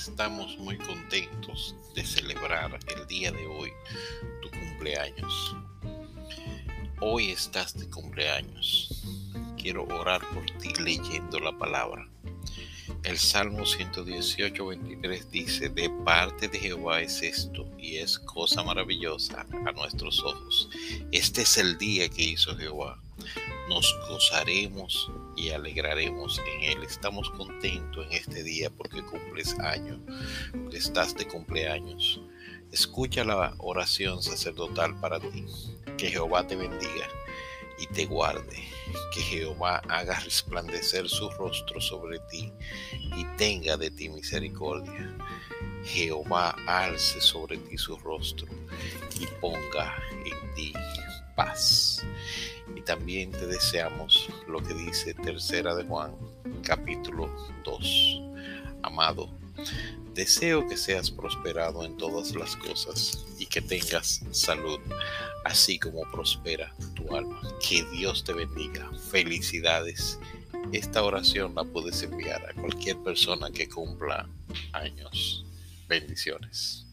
estamos muy contentos de celebrar el día de hoy, tu cumpleaños. Hoy estás de cumpleaños. Quiero orar por ti leyendo la palabra. El Salmo 118, 23 dice, de parte de Jehová es esto, y es cosa maravillosa a nuestros ojos. Este es el día que hizo Jehová nos gozaremos y alegraremos en Él. Estamos contentos en este día porque cumples año, porque estás de cumpleaños. Escucha la oración sacerdotal para ti. Que Jehová te bendiga y te guarde. Que Jehová haga resplandecer su rostro sobre ti y tenga de ti misericordia. Jehová alce sobre ti su rostro y ponga en ti paz. Y también te deseamos lo que dice Tercera de Juan, capítulo 2. Amado, deseo que seas prosperado en todas las cosas y que tengas salud, así como prospera tu alma. Que Dios te bendiga. Felicidades. Esta oración la puedes enviar a cualquier persona que cumpla años. Bendiciones.